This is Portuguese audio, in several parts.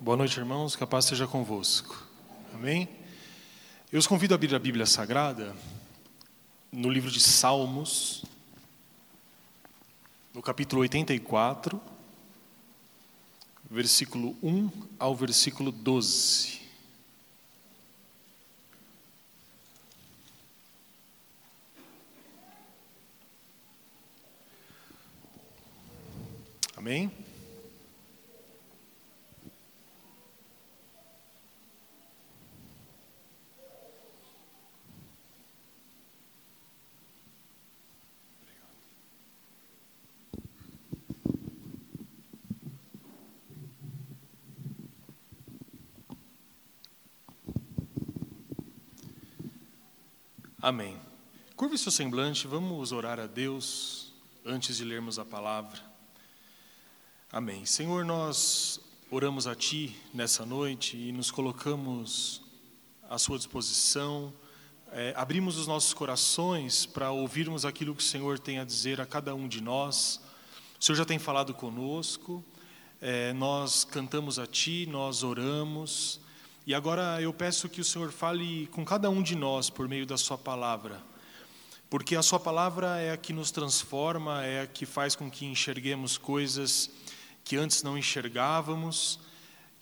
Boa noite, irmãos. Que a paz seja convosco. Amém? Eu os convido a abrir a Bíblia Sagrada no livro de Salmos, no capítulo 84, versículo 1 ao versículo 12. Amém? Amém. Curve seu semblante, vamos orar a Deus antes de lermos a palavra. Amém. Senhor, nós oramos a Ti nessa noite e nos colocamos à Sua disposição, é, abrimos os nossos corações para ouvirmos aquilo que o Senhor tem a dizer a cada um de nós. O Senhor já tem falado conosco, é, nós cantamos a Ti, nós oramos. E agora eu peço que o Senhor fale com cada um de nós por meio da Sua palavra, porque a Sua palavra é a que nos transforma, é a que faz com que enxerguemos coisas que antes não enxergávamos.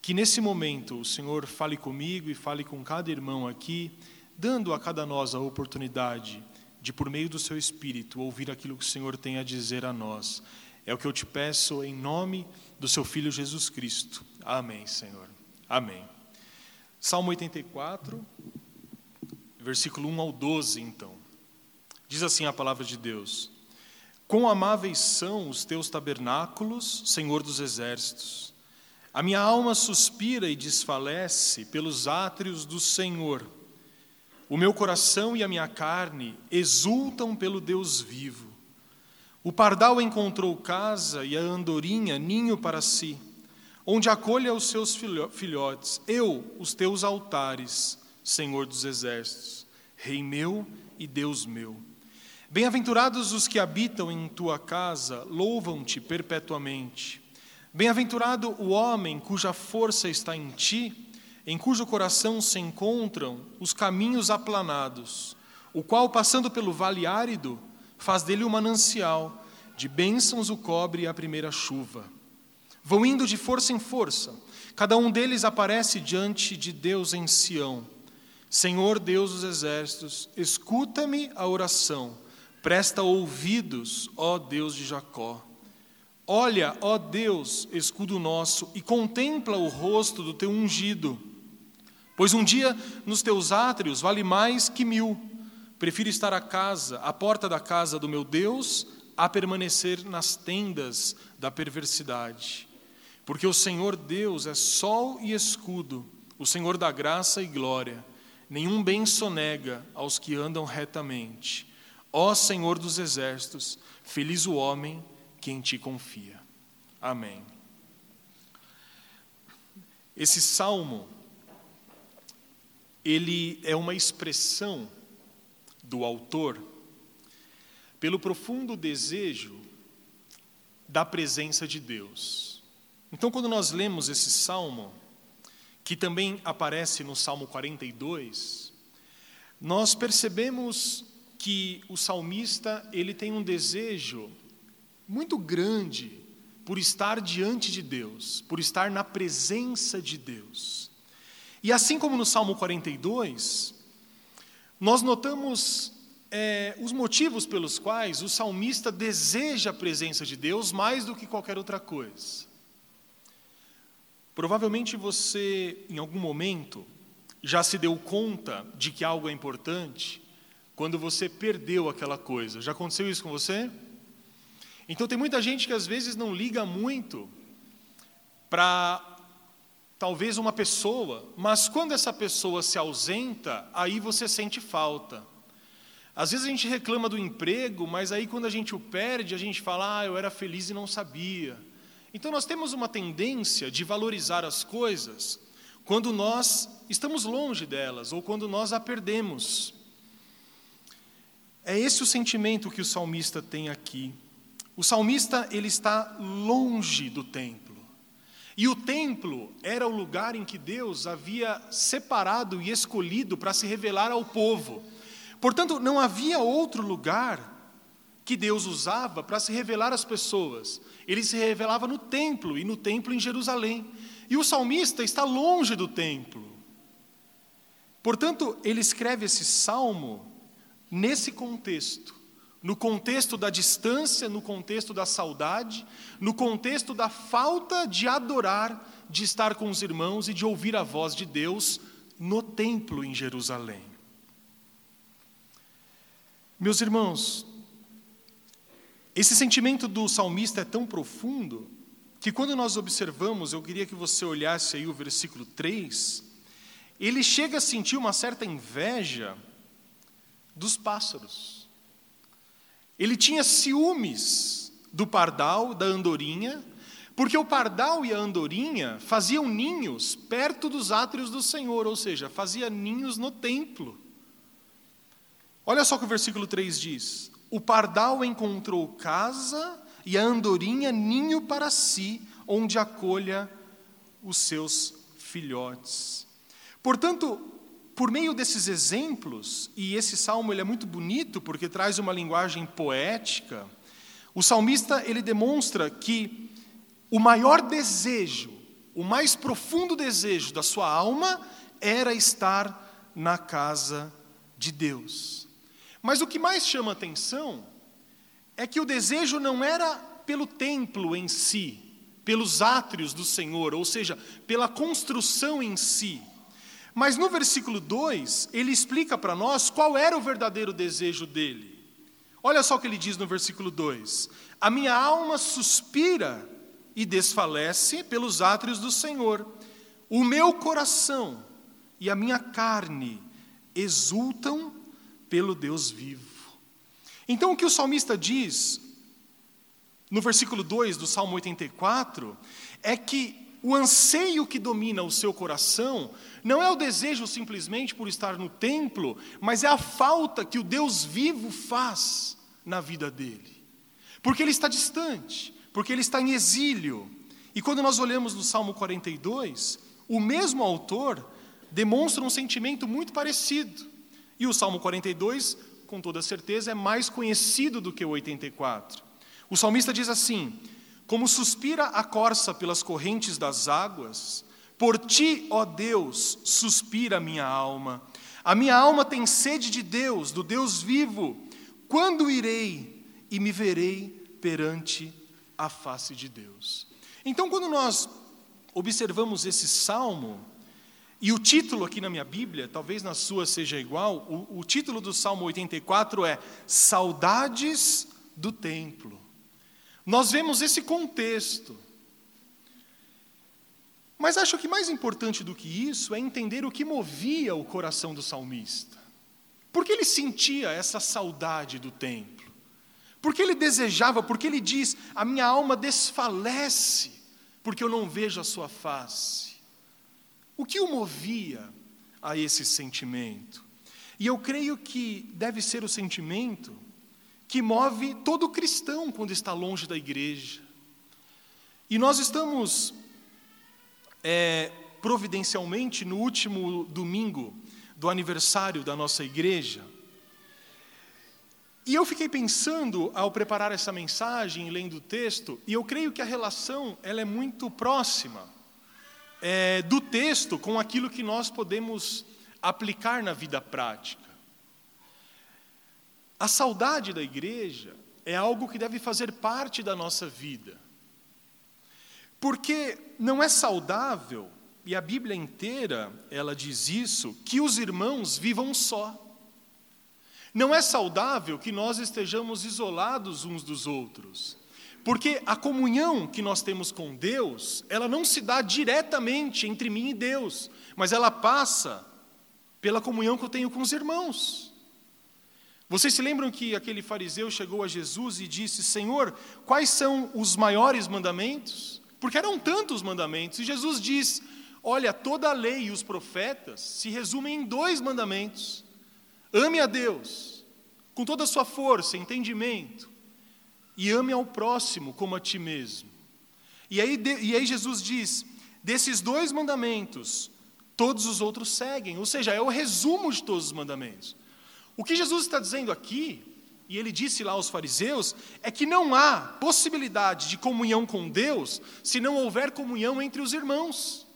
Que nesse momento o Senhor fale comigo e fale com cada irmão aqui, dando a cada nós a oportunidade de, por meio do Seu Espírito, ouvir aquilo que o Senhor tem a dizer a nós. É o que eu te peço em nome do Seu Filho Jesus Cristo. Amém, Senhor. Amém. Salmo 84, versículo 1 ao 12, então. Diz assim a palavra de Deus: Quão amáveis são os teus tabernáculos, Senhor dos exércitos. A minha alma suspira e desfalece pelos átrios do Senhor. O meu coração e a minha carne exultam pelo Deus vivo. O pardal encontrou casa e a andorinha ninho para si onde acolha os seus filhotes, eu, os teus altares, Senhor dos exércitos, Rei meu e Deus meu. Bem-aventurados os que habitam em tua casa, louvam-te perpetuamente. Bem-aventurado o homem cuja força está em ti, em cujo coração se encontram os caminhos aplanados, o qual, passando pelo vale árido, faz dele um manancial, de bênçãos o cobre a primeira chuva. Vão indo de força em força. Cada um deles aparece diante de Deus em Sião. Senhor Deus dos exércitos, escuta-me a oração. Presta ouvidos, ó Deus de Jacó. Olha, ó Deus, escudo nosso, e contempla o rosto do teu ungido. Pois um dia nos teus átrios vale mais que mil. Prefiro estar à casa, à porta da casa do meu Deus, a permanecer nas tendas da perversidade. Porque o Senhor Deus é sol e escudo, o Senhor da graça e glória. Nenhum bem sonega aos que andam retamente. Ó Senhor dos exércitos, feliz o homem que em ti confia. Amém. Esse salmo ele é uma expressão do autor pelo profundo desejo da presença de Deus. Então, quando nós lemos esse salmo, que também aparece no Salmo 42, nós percebemos que o salmista ele tem um desejo muito grande por estar diante de Deus, por estar na presença de Deus. E assim como no Salmo 42, nós notamos é, os motivos pelos quais o salmista deseja a presença de Deus mais do que qualquer outra coisa. Provavelmente você, em algum momento, já se deu conta de que algo é importante quando você perdeu aquela coisa. Já aconteceu isso com você? Então, tem muita gente que às vezes não liga muito para talvez uma pessoa, mas quando essa pessoa se ausenta, aí você sente falta. Às vezes a gente reclama do emprego, mas aí quando a gente o perde, a gente fala: ah, eu era feliz e não sabia. Então nós temos uma tendência de valorizar as coisas quando nós estamos longe delas ou quando nós a perdemos. É esse o sentimento que o salmista tem aqui. O salmista ele está longe do templo. E o templo era o lugar em que Deus havia separado e escolhido para se revelar ao povo. Portanto, não havia outro lugar que Deus usava para se revelar às pessoas. Ele se revelava no templo e no templo em Jerusalém. E o salmista está longe do templo. Portanto, ele escreve esse salmo nesse contexto no contexto da distância, no contexto da saudade, no contexto da falta de adorar, de estar com os irmãos e de ouvir a voz de Deus no templo em Jerusalém. Meus irmãos, esse sentimento do salmista é tão profundo que quando nós observamos, eu queria que você olhasse aí o versículo 3, ele chega a sentir uma certa inveja dos pássaros. Ele tinha ciúmes do pardal, da andorinha, porque o pardal e a andorinha faziam ninhos perto dos átrios do Senhor, ou seja, fazia ninhos no templo. Olha só o que o versículo 3 diz: O pardal encontrou casa e a andorinha ninho para si, onde acolha os seus filhotes. Portanto, por meio desses exemplos, e esse salmo ele é muito bonito porque traz uma linguagem poética, o salmista ele demonstra que o maior desejo, o mais profundo desejo da sua alma era estar na casa de Deus. Mas o que mais chama atenção é que o desejo não era pelo templo em si, pelos átrios do Senhor, ou seja, pela construção em si, mas no versículo 2, ele explica para nós qual era o verdadeiro desejo dele. Olha só o que ele diz no versículo 2: A minha alma suspira e desfalece pelos átrios do Senhor, o meu coração e a minha carne exultam pelo Deus vivo. Então, o que o salmista diz, no versículo 2 do Salmo 84, é que o anseio que domina o seu coração não é o desejo simplesmente por estar no templo, mas é a falta que o Deus vivo faz na vida dele. Porque ele está distante, porque ele está em exílio. E quando nós olhamos no Salmo 42, o mesmo autor demonstra um sentimento muito parecido. E o Salmo 42, com toda certeza, é mais conhecido do que o 84. O salmista diz assim: como suspira a corça pelas correntes das águas, por ti, ó Deus, suspira a minha alma. A minha alma tem sede de Deus, do Deus vivo. Quando irei e me verei perante a face de Deus? Então, quando nós observamos esse salmo, e o título aqui na minha Bíblia, talvez na sua seja igual, o, o título do Salmo 84 é Saudades do Templo. Nós vemos esse contexto. Mas acho que mais importante do que isso é entender o que movia o coração do salmista. Porque ele sentia essa saudade do templo. Porque ele desejava, porque ele diz: A minha alma desfalece, porque eu não vejo a sua face. O que o movia a esse sentimento? E eu creio que deve ser o sentimento que move todo cristão quando está longe da igreja. E nós estamos, é, providencialmente, no último domingo do aniversário da nossa igreja. E eu fiquei pensando, ao preparar essa mensagem, lendo o texto, e eu creio que a relação ela é muito próxima é, do texto com aquilo que nós podemos aplicar na vida prática. A saudade da igreja é algo que deve fazer parte da nossa vida. Porque não é saudável, e a Bíblia inteira, ela diz isso, que os irmãos vivam só. Não é saudável que nós estejamos isolados uns dos outros. Porque a comunhão que nós temos com Deus, ela não se dá diretamente entre mim e Deus, mas ela passa pela comunhão que eu tenho com os irmãos. Vocês se lembram que aquele fariseu chegou a Jesus e disse: Senhor, quais são os maiores mandamentos? Porque eram tantos mandamentos. E Jesus diz: Olha, toda a lei e os profetas se resumem em dois mandamentos: ame a Deus com toda a sua força, entendimento, e ame ao próximo como a ti mesmo. E aí, e aí Jesus diz: desses dois mandamentos, todos os outros seguem. Ou seja, é o resumo de todos os mandamentos. O que Jesus está dizendo aqui, e ele disse lá aos fariseus, é que não há possibilidade de comunhão com Deus se não houver comunhão entre os irmãos.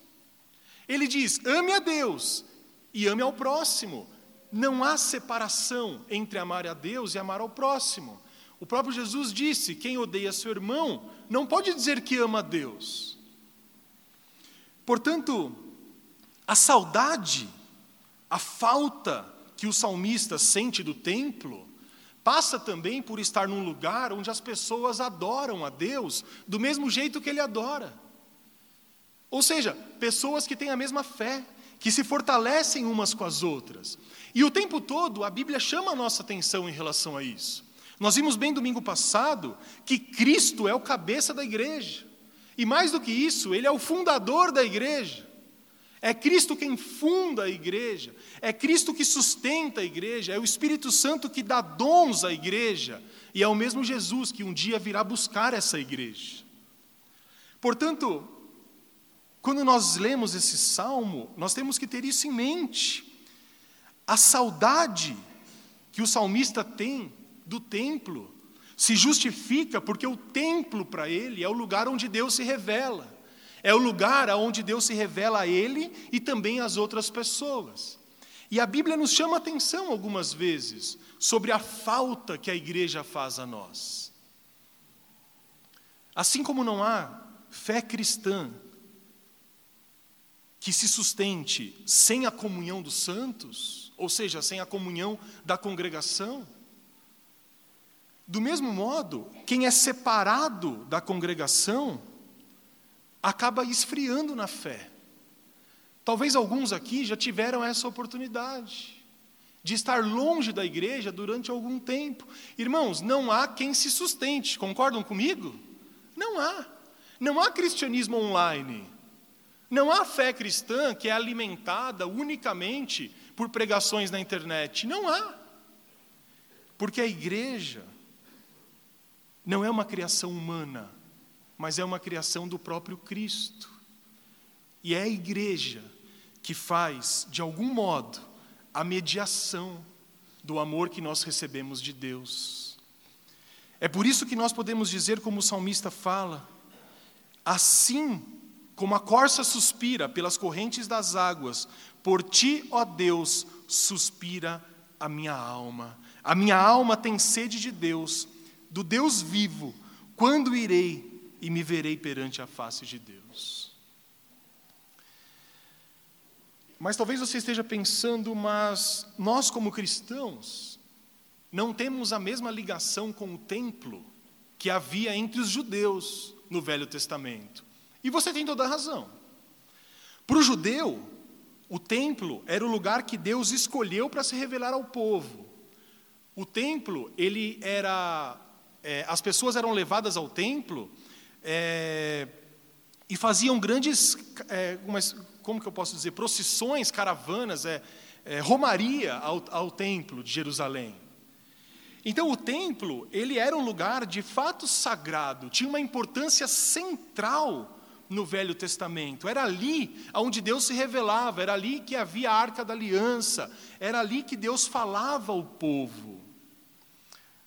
Ele diz: ame a Deus e ame ao próximo. Não há separação entre amar a Deus e amar ao próximo. O próprio Jesus disse: quem odeia seu irmão não pode dizer que ama a Deus. Portanto, a saudade, a falta que o salmista sente do templo, passa também por estar num lugar onde as pessoas adoram a Deus do mesmo jeito que ele adora. Ou seja, pessoas que têm a mesma fé, que se fortalecem umas com as outras. E o tempo todo a Bíblia chama a nossa atenção em relação a isso. Nós vimos bem domingo passado que Cristo é o cabeça da igreja. E mais do que isso, ele é o fundador da igreja. É Cristo quem funda a igreja, é Cristo que sustenta a igreja, é o Espírito Santo que dá dons à igreja, e é o mesmo Jesus que um dia virá buscar essa igreja. Portanto, quando nós lemos esse salmo, nós temos que ter isso em mente. A saudade que o salmista tem do templo se justifica porque o templo para ele é o lugar onde Deus se revela. É o lugar onde Deus se revela a ele e também às outras pessoas. E a Bíblia nos chama atenção algumas vezes sobre a falta que a igreja faz a nós. Assim como não há fé cristã que se sustente sem a comunhão dos santos, ou seja, sem a comunhão da congregação. Do mesmo modo, quem é separado da congregação acaba esfriando na fé. Talvez alguns aqui já tiveram essa oportunidade de estar longe da igreja durante algum tempo. Irmãos, não há quem se sustente, concordam comigo? Não há. Não há cristianismo online. Não há fé cristã que é alimentada unicamente por pregações na internet. Não há. Porque a igreja não é uma criação humana, mas é uma criação do próprio Cristo. E é a igreja que faz, de algum modo, a mediação do amor que nós recebemos de Deus. É por isso que nós podemos dizer, como o salmista fala, assim como a corça suspira pelas correntes das águas, por ti, ó Deus, suspira a minha alma. A minha alma tem sede de Deus, do Deus vivo. Quando irei e me verei perante a face de Deus? Mas talvez você esteja pensando, mas nós, como cristãos, não temos a mesma ligação com o templo que havia entre os judeus no Velho Testamento. E você tem toda a razão. Para o judeu, o templo era o lugar que Deus escolheu para se revelar ao povo. O templo, ele era. É, as pessoas eram levadas ao templo é, e faziam grandes. É, umas, como que eu posso dizer? Procissões, caravanas, é, é, romaria ao, ao templo de Jerusalém. Então, o templo, ele era um lugar de fato sagrado, tinha uma importância central no Velho Testamento. Era ali onde Deus se revelava, era ali que havia a arca da aliança, era ali que Deus falava ao povo.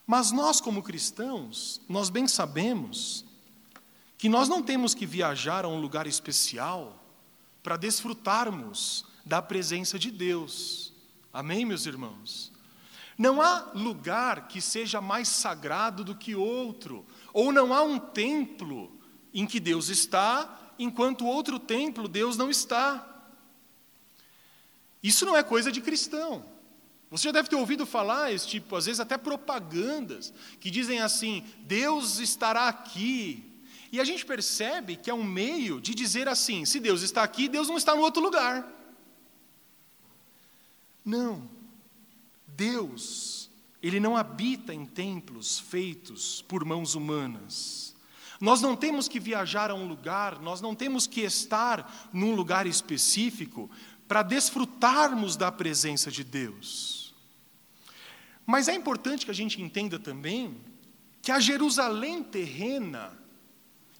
Mas nós, como cristãos, nós bem sabemos que nós não temos que viajar a um lugar especial para desfrutarmos da presença de Deus. Amém, meus irmãos? Não há lugar que seja mais sagrado do que outro, ou não há um templo em que Deus está, enquanto outro templo Deus não está. Isso não é coisa de cristão. Você já deve ter ouvido falar, esse tipo, às vezes até propagandas, que dizem assim: Deus estará aqui. E a gente percebe que é um meio de dizer assim: se Deus está aqui, Deus não está no outro lugar. Não. Deus, Ele não habita em templos feitos por mãos humanas. Nós não temos que viajar a um lugar, nós não temos que estar num lugar específico para desfrutarmos da presença de Deus. Mas é importante que a gente entenda também que a Jerusalém terrena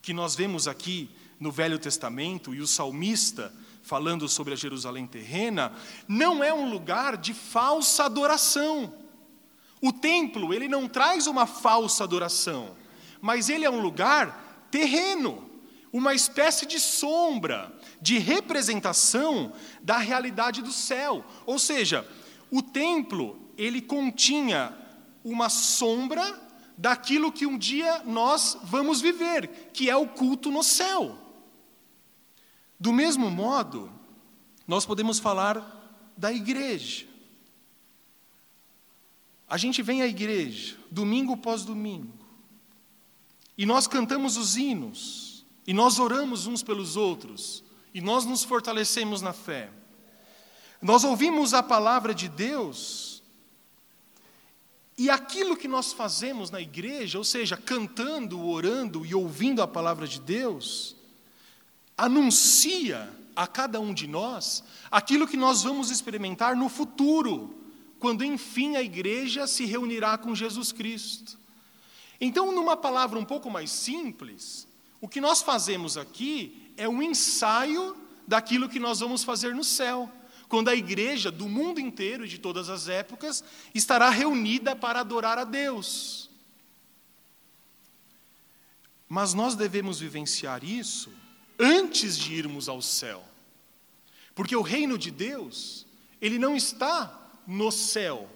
que nós vemos aqui no Velho Testamento e o salmista falando sobre a Jerusalém terrena, não é um lugar de falsa adoração. O templo, ele não traz uma falsa adoração, mas ele é um lugar terreno, uma espécie de sombra, de representação da realidade do céu. Ou seja, o templo, ele continha uma sombra daquilo que um dia nós vamos viver, que é o culto no céu. Do mesmo modo, nós podemos falar da igreja. A gente vem à igreja, domingo após domingo, e nós cantamos os hinos, e nós oramos uns pelos outros, e nós nos fortalecemos na fé. Nós ouvimos a palavra de Deus, e aquilo que nós fazemos na igreja, ou seja, cantando, orando e ouvindo a palavra de Deus, anuncia a cada um de nós aquilo que nós vamos experimentar no futuro, quando enfim a igreja se reunirá com Jesus Cristo. Então, numa palavra um pouco mais simples, o que nós fazemos aqui é um ensaio daquilo que nós vamos fazer no céu, quando a igreja do mundo inteiro e de todas as épocas estará reunida para adorar a Deus. Mas nós devemos vivenciar isso antes de irmos ao céu. Porque o reino de Deus, ele não está no céu,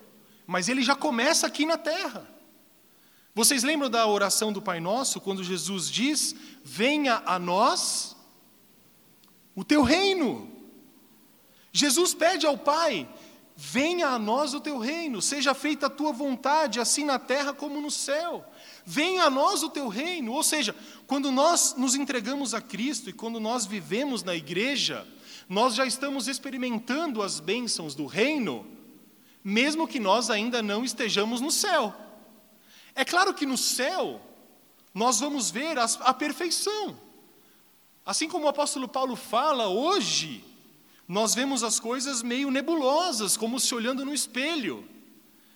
mas ele já começa aqui na terra. Vocês lembram da oração do Pai Nosso, quando Jesus diz: Venha a nós o teu reino. Jesus pede ao Pai: Venha a nós o teu reino, seja feita a tua vontade, assim na terra como no céu. Venha a nós o teu reino. Ou seja, quando nós nos entregamos a Cristo e quando nós vivemos na igreja, nós já estamos experimentando as bênçãos do reino, mesmo que nós ainda não estejamos no céu. É claro que no céu, nós vamos ver a perfeição. Assim como o apóstolo Paulo fala, hoje, nós vemos as coisas meio nebulosas, como se olhando no espelho.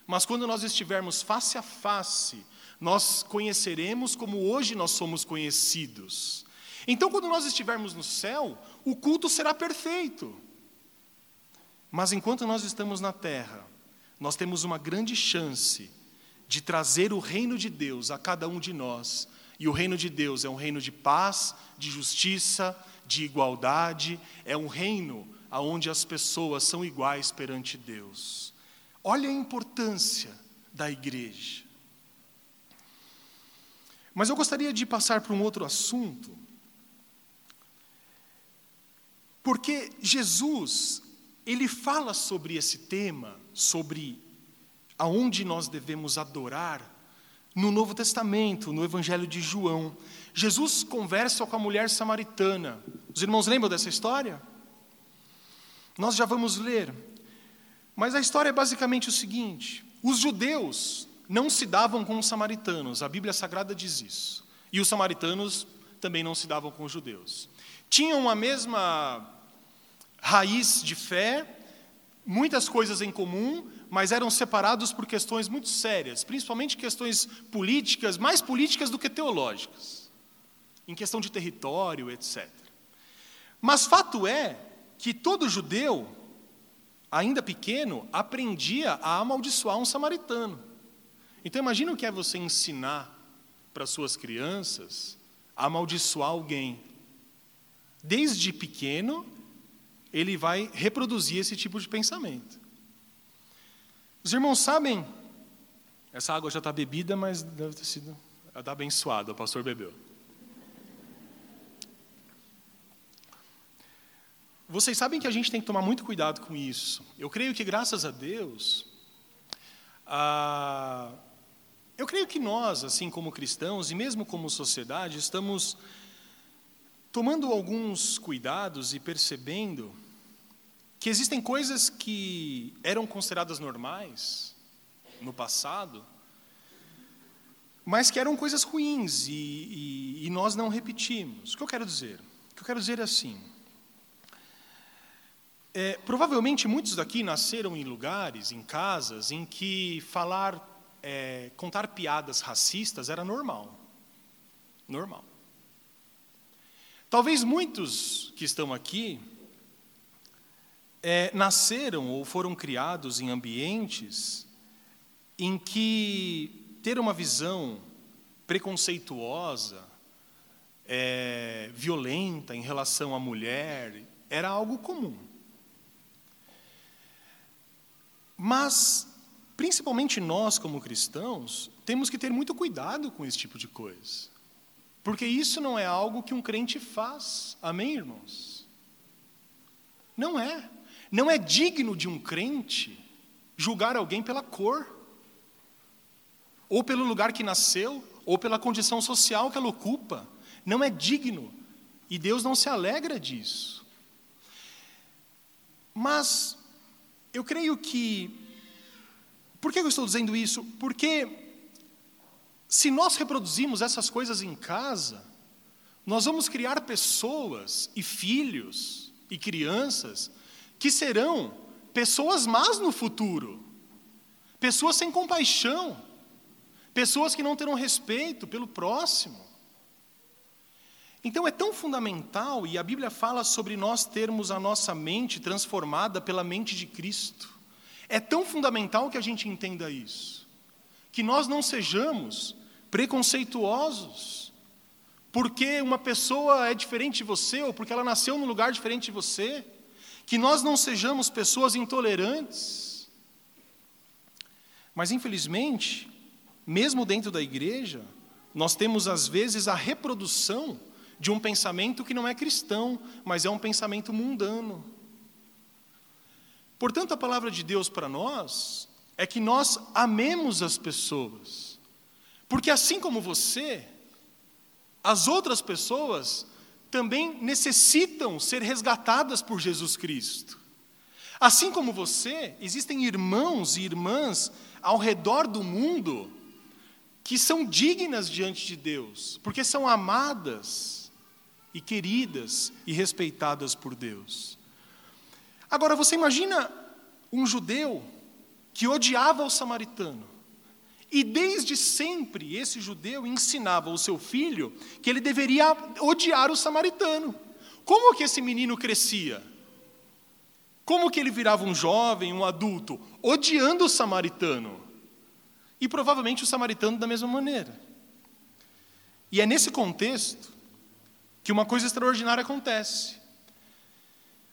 Mas quando nós estivermos face a face nós conheceremos como hoje nós somos conhecidos. Então, quando nós estivermos no céu, o culto será perfeito. Mas enquanto nós estamos na terra, nós temos uma grande chance de trazer o reino de Deus a cada um de nós. E o reino de Deus é um reino de paz, de justiça, de igualdade, é um reino onde as pessoas são iguais perante Deus. Olha a importância da igreja. Mas eu gostaria de passar para um outro assunto, porque Jesus, ele fala sobre esse tema, sobre aonde nós devemos adorar, no Novo Testamento, no Evangelho de João. Jesus conversa com a mulher samaritana. Os irmãos lembram dessa história? Nós já vamos ler. Mas a história é basicamente o seguinte: os judeus não se davam com os samaritanos, a Bíblia Sagrada diz isso. E os samaritanos também não se davam com os judeus. Tinham a mesma raiz de fé, muitas coisas em comum, mas eram separados por questões muito sérias, principalmente questões políticas, mais políticas do que teológicas, em questão de território, etc. Mas fato é que todo judeu, ainda pequeno, aprendia a amaldiçoar um samaritano. Então imagina o que é você ensinar para suas crianças a amaldiçoar alguém. Desde pequeno, ele vai reproduzir esse tipo de pensamento. Os irmãos sabem, essa água já está bebida, mas deve ter sido abençoada, o pastor bebeu. Vocês sabem que a gente tem que tomar muito cuidado com isso. Eu creio que, graças a Deus, eu creio que nós, assim como cristãos e mesmo como sociedade, estamos tomando alguns cuidados e percebendo que existem coisas que eram consideradas normais no passado, mas que eram coisas ruins e, e, e nós não repetimos. O que eu quero dizer? O que eu quero dizer é assim. É, provavelmente muitos daqui nasceram em lugares, em casas, em que falar é, contar piadas racistas era normal. Normal. Talvez muitos que estão aqui é, nasceram ou foram criados em ambientes em que ter uma visão preconceituosa, é, violenta em relação à mulher era algo comum. Mas, principalmente nós, como cristãos, temos que ter muito cuidado com esse tipo de coisa. Porque isso não é algo que um crente faz. Amém, irmãos? Não é. Não é digno de um crente julgar alguém pela cor, ou pelo lugar que nasceu, ou pela condição social que ela ocupa. Não é digno. E Deus não se alegra disso. Mas eu creio que. Por que eu estou dizendo isso? Porque se nós reproduzimos essas coisas em casa, nós vamos criar pessoas e filhos e crianças que serão pessoas más no futuro, pessoas sem compaixão, pessoas que não terão respeito pelo próximo. Então é tão fundamental, e a Bíblia fala sobre nós termos a nossa mente transformada pela mente de Cristo. É tão fundamental que a gente entenda isso, que nós não sejamos preconceituosos, porque uma pessoa é diferente de você, ou porque ela nasceu num lugar diferente de você, que nós não sejamos pessoas intolerantes. Mas, infelizmente, mesmo dentro da igreja, nós temos às vezes a reprodução de um pensamento que não é cristão, mas é um pensamento mundano. Portanto, a palavra de Deus para nós é que nós amemos as pessoas. Porque assim como você, as outras pessoas também necessitam ser resgatadas por Jesus Cristo. Assim como você, existem irmãos e irmãs ao redor do mundo que são dignas diante de Deus, porque são amadas e queridas e respeitadas por Deus. Agora, você imagina um judeu que odiava o samaritano, e desde sempre esse judeu ensinava ao seu filho que ele deveria odiar o samaritano. Como que esse menino crescia? Como que ele virava um jovem, um adulto? Odiando o samaritano. E provavelmente o samaritano da mesma maneira. E é nesse contexto que uma coisa extraordinária acontece.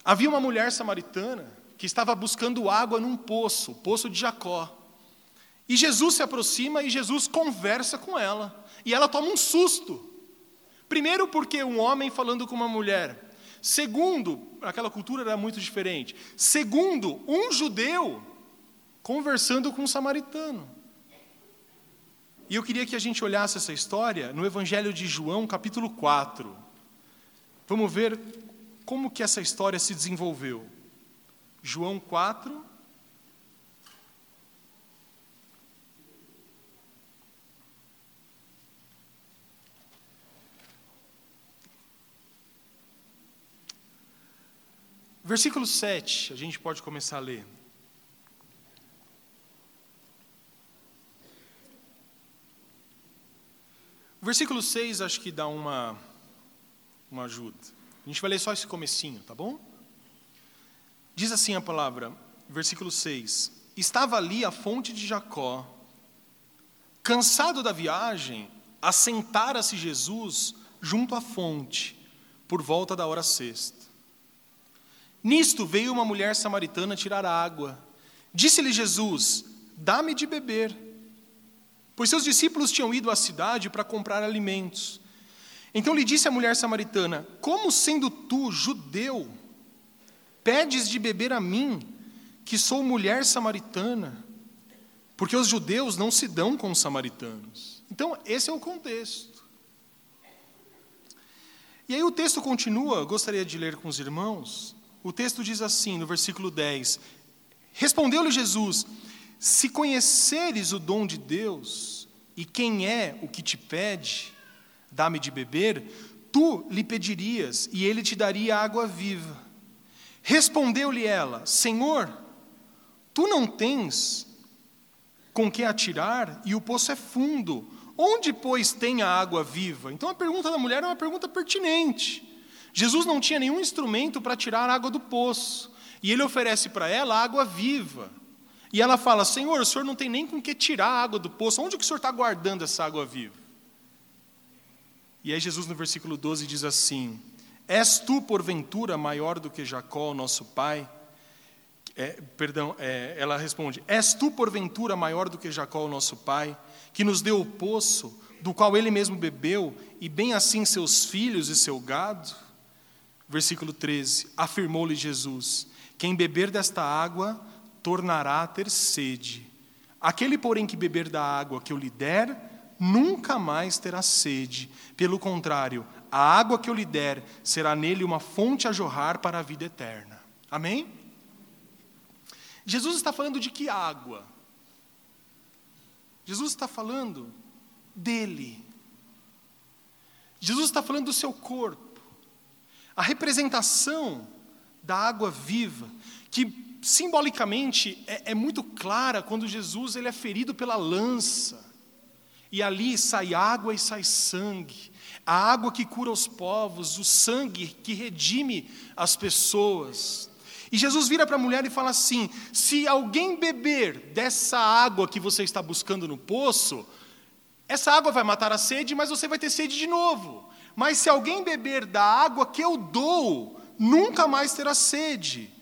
Havia uma mulher samaritana que estava buscando água num poço, o poço de Jacó. E Jesus se aproxima e Jesus conversa com ela. E ela toma um susto. Primeiro, porque um homem falando com uma mulher. Segundo, aquela cultura era muito diferente. Segundo, um judeu conversando com um samaritano. E eu queria que a gente olhasse essa história no Evangelho de João, capítulo 4. Vamos ver como que essa história se desenvolveu. João 4, Versículo 7, a gente pode começar a ler. Versículo 6 acho que dá uma, uma ajuda. A gente vai ler só esse comecinho, tá bom? Diz assim a palavra, versículo 6. Estava ali a fonte de Jacó. Cansado da viagem, assentara-se Jesus junto à fonte, por volta da hora sexta. Nisto veio uma mulher samaritana tirar água. Disse-lhe Jesus: Dá-me de beber. Pois seus discípulos tinham ido à cidade para comprar alimentos. Então lhe disse a mulher samaritana: Como sendo tu, judeu, pedes de beber a mim, que sou mulher samaritana? Porque os judeus não se dão com os samaritanos. Então, esse é o contexto. E aí o texto continua, gostaria de ler com os irmãos, o texto diz assim, no versículo 10: Respondeu-lhe Jesus: Se conheceres o dom de Deus e quem é o que te pede, dá-me de beber, tu lhe pedirias e ele te daria água viva. Respondeu-lhe ela: Senhor, tu não tens com que atirar e o poço é fundo. Onde, pois, tem a água viva? Então a pergunta da mulher é uma pergunta pertinente. Jesus não tinha nenhum instrumento para tirar a água do poço. E ele oferece para ela água viva. E ela fala: Senhor, o senhor não tem nem com que tirar a água do poço. Onde que o senhor está guardando essa água viva? E aí, Jesus, no versículo 12, diz assim: És tu, porventura, maior do que Jacó, nosso pai? É, perdão, é, ela responde: És tu, porventura, maior do que Jacó, nosso pai, que nos deu o poço, do qual ele mesmo bebeu, e bem assim seus filhos e seu gado? Versículo 13: Afirmou-lhe Jesus: Quem beber desta água tornará a ter sede. Aquele, porém, que beber da água que eu lhe der, nunca mais terá sede. Pelo contrário, a água que eu lhe der será nele uma fonte a jorrar para a vida eterna. Amém? Jesus está falando de que água? Jesus está falando dele. Jesus está falando do seu corpo. A representação da água viva, que simbolicamente é, é, muito clara quando Jesus ele é ferido pela lança, e ali sai água e sai sangue, a água que cura os povos, o sangue que redime as pessoas. E Jesus vira para a mulher e fala assim: se alguém beber dessa água que você está buscando no poço, essa água vai matar a sede, mas você vai ter sede de novo. Mas se alguém beber da água que eu dou, nunca mais terá sede.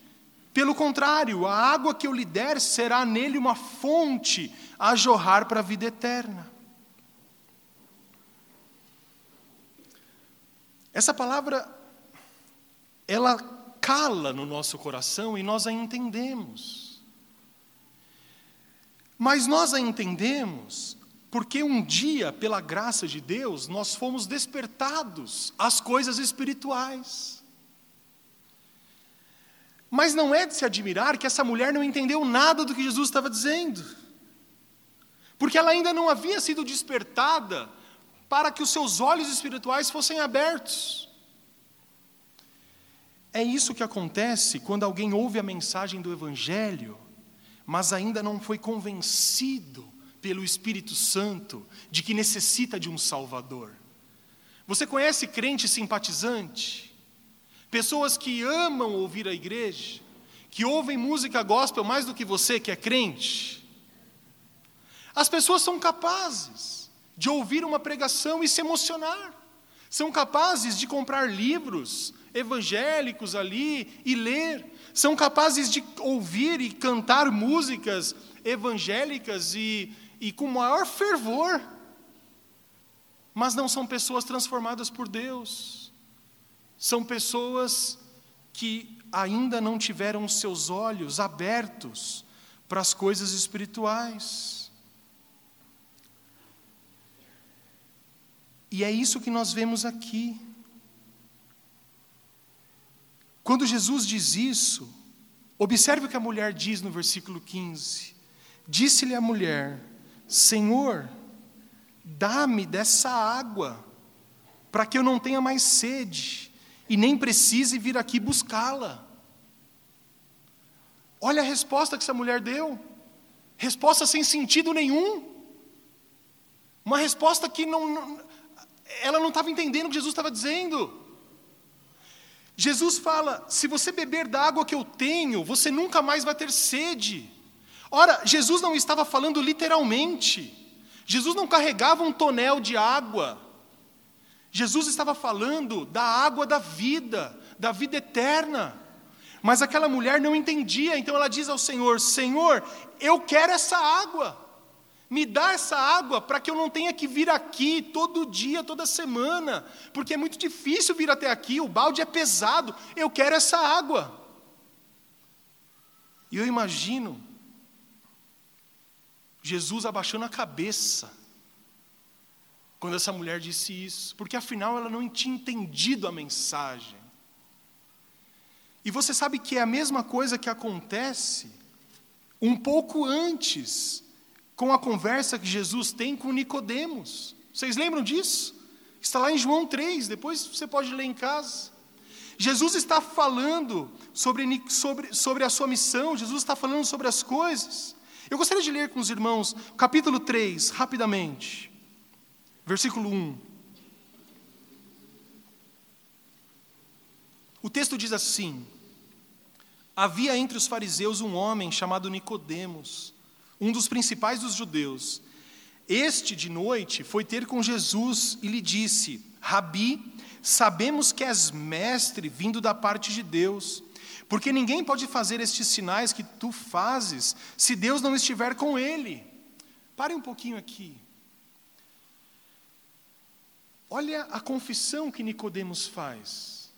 Pelo contrário, a água que eu lhe der será nele uma fonte a jorrar para a vida eterna. Essa palavra, ela cala no nosso coração e nós a entendemos. Mas nós a entendemos porque um dia, pela graça de Deus, nós fomos despertados às coisas espirituais. Mas não é de se admirar que essa mulher não entendeu nada do que Jesus estava dizendo, porque ela ainda não havia sido despertada para que os seus olhos espirituais fossem abertos. É isso que acontece quando alguém ouve a mensagem do Evangelho, mas ainda não foi convencido pelo Espírito Santo de que necessita de um Salvador. Você conhece crente simpatizante? Pessoas que amam ouvir a igreja, que ouvem música gospel mais do que você que é crente. As pessoas são capazes de ouvir uma pregação e se emocionar. São capazes de comprar livros evangélicos ali e ler. São capazes de ouvir e cantar músicas evangélicas e e com maior fervor, mas não são pessoas transformadas por Deus, são pessoas que ainda não tiveram seus olhos abertos para as coisas espirituais. E é isso que nós vemos aqui. Quando Jesus diz isso, observe o que a mulher diz no versículo 15: Disse-lhe a mulher: Senhor, dá-me dessa água, para que eu não tenha mais sede e nem precise vir aqui buscá-la. Olha a resposta que essa mulher deu. Resposta sem sentido nenhum. Uma resposta que não, ela não estava entendendo o que Jesus estava dizendo. Jesus fala: se você beber da água que eu tenho, você nunca mais vai ter sede. Ora, Jesus não estava falando literalmente. Jesus não carregava um tonel de água. Jesus estava falando da água da vida, da vida eterna. Mas aquela mulher não entendia, então ela diz ao Senhor: Senhor, eu quero essa água. Me dá essa água para que eu não tenha que vir aqui todo dia, toda semana, porque é muito difícil vir até aqui, o balde é pesado. Eu quero essa água. E eu imagino Jesus abaixando a cabeça quando essa mulher disse isso, porque afinal ela não tinha entendido a mensagem. E você sabe que é a mesma coisa que acontece um pouco antes com a conversa que Jesus tem com Nicodemos. Vocês lembram disso? Está lá em João 3, depois você pode ler em casa. Jesus está falando sobre, sobre, sobre a sua missão, Jesus está falando sobre as coisas. Eu gostaria de ler com os irmãos capítulo 3, rapidamente, versículo 1. O texto diz assim: Havia entre os fariseus um homem chamado Nicodemos, um dos principais dos judeus. Este de noite foi ter com Jesus e lhe disse: Rabi, sabemos que és mestre vindo da parte de Deus, porque ninguém pode fazer estes sinais que tu fazes se Deus não estiver com ele. Pare um pouquinho aqui. Olha a confissão que Nicodemos faz.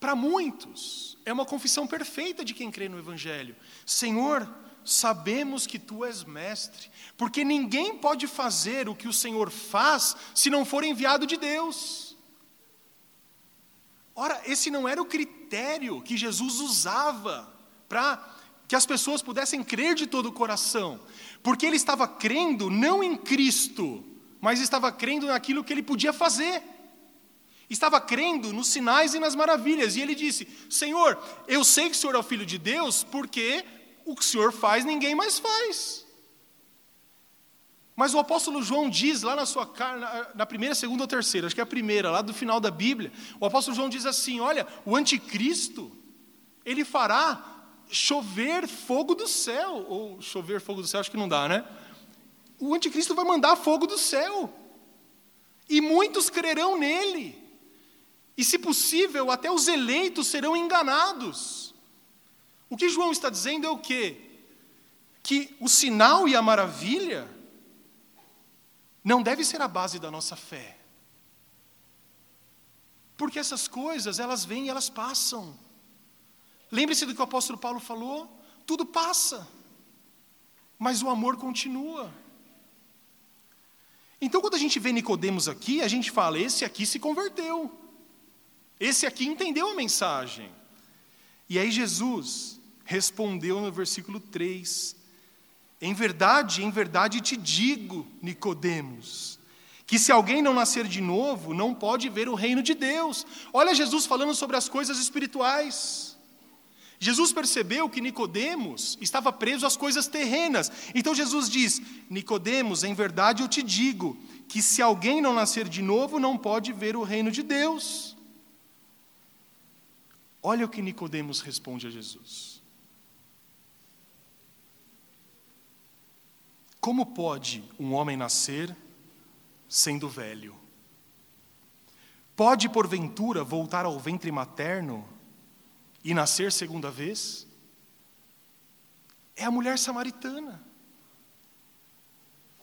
Para muitos, é uma confissão perfeita de quem crê no evangelho. Senhor, sabemos que tu és mestre, porque ninguém pode fazer o que o Senhor faz se não for enviado de Deus. Ora, esse não era o critério que Jesus usava para que as pessoas pudessem crer de todo o coração, porque ele estava crendo não em Cristo, mas estava crendo naquilo que ele podia fazer. Estava crendo nos sinais e nas maravilhas, e ele disse: Senhor, eu sei que o Senhor é o Filho de Deus, porque o que o Senhor faz, ninguém mais faz. Mas o apóstolo João diz lá na sua na, na primeira, segunda ou terceira, acho que é a primeira, lá do final da Bíblia, o apóstolo João diz assim: olha, o anticristo, ele fará chover fogo do céu, ou chover fogo do céu, acho que não dá, né? O anticristo vai mandar fogo do céu, e muitos crerão nele, e se possível, até os eleitos serão enganados. O que João está dizendo é o quê? Que o sinal e a maravilha não deve ser a base da nossa fé. Porque essas coisas, elas vêm e elas passam. Lembre-se do que o apóstolo Paulo falou: tudo passa, mas o amor continua. Então, quando a gente vê Nicodemos aqui, a gente fala: esse aqui se converteu, esse aqui entendeu a mensagem. E aí Jesus respondeu no versículo 3: Em verdade, em verdade te digo, Nicodemos, que se alguém não nascer de novo, não pode ver o reino de Deus. Olha Jesus falando sobre as coisas espirituais. Jesus percebeu que Nicodemos estava preso às coisas terrenas. Então Jesus diz: Nicodemos, em verdade eu te digo, que se alguém não nascer de novo, não pode ver o reino de Deus. Olha o que Nicodemos responde a Jesus. Como pode um homem nascer sendo velho? Pode, porventura, voltar ao ventre materno e nascer segunda vez? É a mulher samaritana.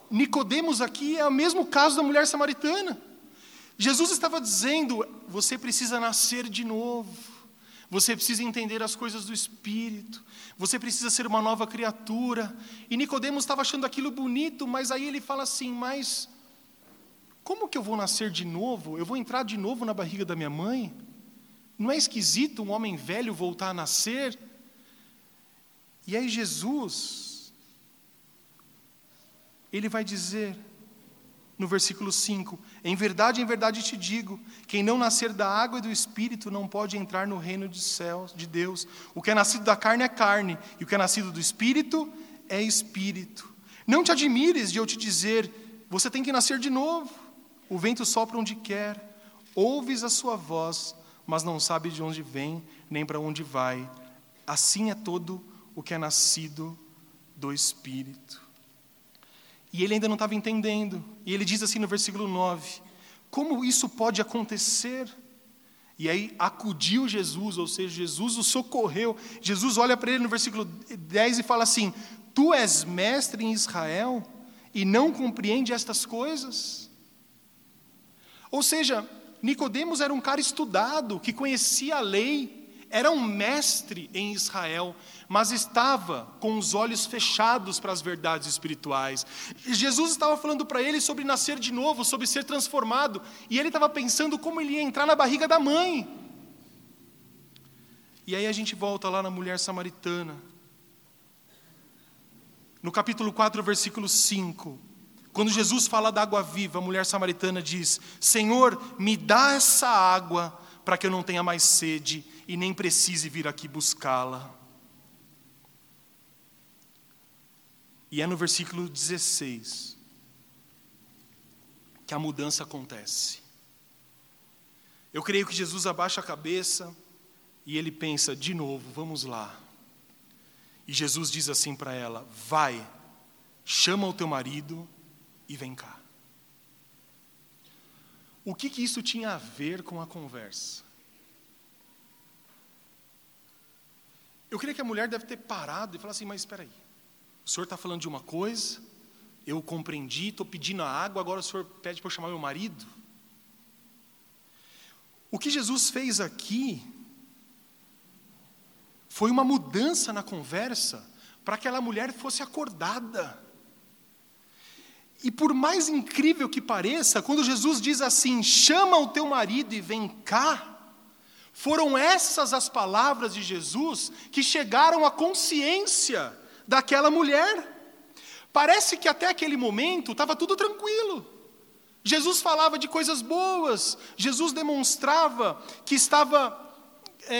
Nicodemos aqui é o mesmo caso da mulher samaritana. Jesus estava dizendo: você precisa nascer de novo. Você precisa entender as coisas do espírito. Você precisa ser uma nova criatura. E Nicodemos estava achando aquilo bonito, mas aí ele fala assim: "Mas como que eu vou nascer de novo? Eu vou entrar de novo na barriga da minha mãe? Não é esquisito um homem velho voltar a nascer?" E aí Jesus ele vai dizer: no versículo 5: Em verdade, em verdade te digo: quem não nascer da água e do espírito não pode entrar no reino de céus de Deus. O que é nascido da carne é carne, e o que é nascido do espírito é espírito. Não te admires de eu te dizer: você tem que nascer de novo. O vento sopra onde quer, ouves a sua voz, mas não sabe de onde vem nem para onde vai. Assim é todo o que é nascido do espírito. E ele ainda não estava entendendo. E ele diz assim no versículo 9: Como isso pode acontecer? E aí acudiu Jesus, ou seja, Jesus o socorreu. Jesus olha para ele no versículo 10 e fala assim: Tu és mestre em Israel e não compreende estas coisas? Ou seja, Nicodemos era um cara estudado, que conhecia a lei, era um mestre em Israel, mas estava com os olhos fechados para as verdades espirituais. Jesus estava falando para ele sobre nascer de novo, sobre ser transformado, e ele estava pensando como ele ia entrar na barriga da mãe. E aí a gente volta lá na mulher samaritana. No capítulo 4, versículo 5. Quando Jesus fala da água viva, a mulher samaritana diz: Senhor, me dá essa água para que eu não tenha mais sede e nem precise vir aqui buscá-la. E é no versículo 16 que a mudança acontece. Eu creio que Jesus abaixa a cabeça, E ele pensa, de novo, vamos lá. E Jesus diz assim para ela: Vai, chama o teu marido e vem cá. O que, que isso tinha a ver com a conversa? Eu creio que a mulher deve ter parado e falado assim: Mas espera aí, senhor está falando de uma coisa, eu compreendi, estou pedindo a água, agora o senhor pede para eu chamar meu marido? O que Jesus fez aqui foi uma mudança na conversa para que aquela mulher fosse acordada. E por mais incrível que pareça, quando Jesus diz assim: chama o teu marido e vem cá, foram essas as palavras de Jesus que chegaram à consciência daquela mulher. Parece que até aquele momento estava tudo tranquilo. Jesus falava de coisas boas, Jesus demonstrava que estava, é,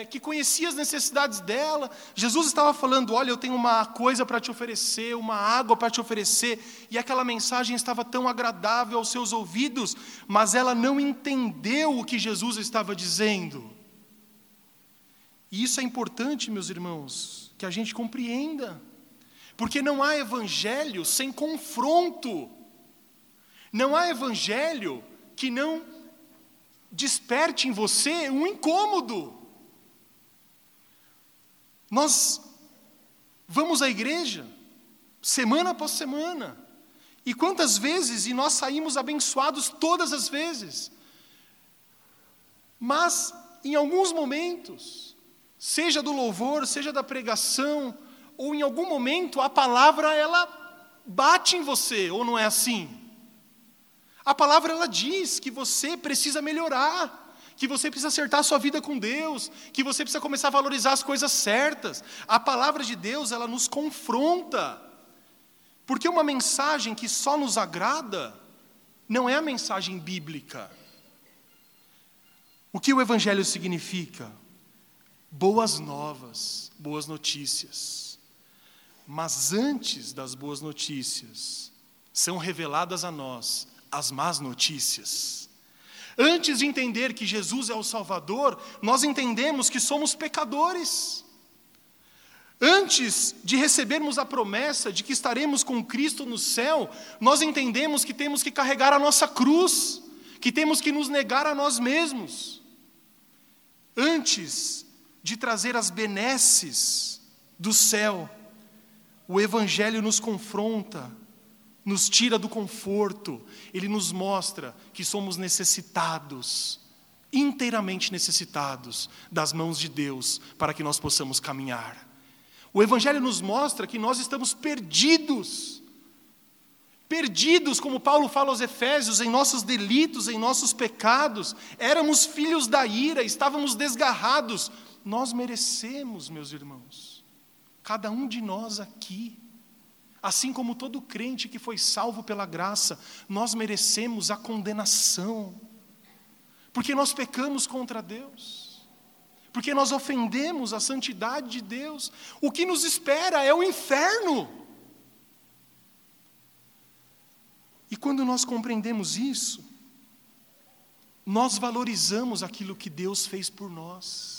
é, que conhecia as necessidades dela. Jesus estava falando: Olha, eu tenho uma coisa para te oferecer, uma água para te oferecer, e aquela mensagem estava tão agradável aos seus ouvidos, mas ela não entendeu o que Jesus estava dizendo. E isso é importante, meus irmãos, que a gente compreenda, porque não há evangelho sem confronto. Não há evangelho que não desperte em você um incômodo. Nós vamos à igreja, semana após semana, e quantas vezes, e nós saímos abençoados todas as vezes, mas em alguns momentos, seja do louvor, seja da pregação, ou em algum momento a palavra ela bate em você, ou não é assim? A palavra ela diz que você precisa melhorar, que você precisa acertar a sua vida com Deus, que você precisa começar a valorizar as coisas certas. A palavra de Deus, ela nos confronta. Porque uma mensagem que só nos agrada não é a mensagem bíblica. O que o evangelho significa? Boas novas, boas notícias. Mas antes das boas notícias, são reveladas a nós as más notícias. Antes de entender que Jesus é o Salvador, nós entendemos que somos pecadores. Antes de recebermos a promessa de que estaremos com Cristo no céu, nós entendemos que temos que carregar a nossa cruz, que temos que nos negar a nós mesmos. Antes de trazer as benesses do céu, o Evangelho nos confronta nos tira do conforto, ele nos mostra que somos necessitados, inteiramente necessitados das mãos de Deus para que nós possamos caminhar. O Evangelho nos mostra que nós estamos perdidos, perdidos, como Paulo fala aos Efésios, em nossos delitos, em nossos pecados, éramos filhos da ira, estávamos desgarrados. Nós merecemos, meus irmãos, cada um de nós aqui, Assim como todo crente que foi salvo pela graça, nós merecemos a condenação, porque nós pecamos contra Deus, porque nós ofendemos a santidade de Deus. O que nos espera é o inferno. E quando nós compreendemos isso, nós valorizamos aquilo que Deus fez por nós.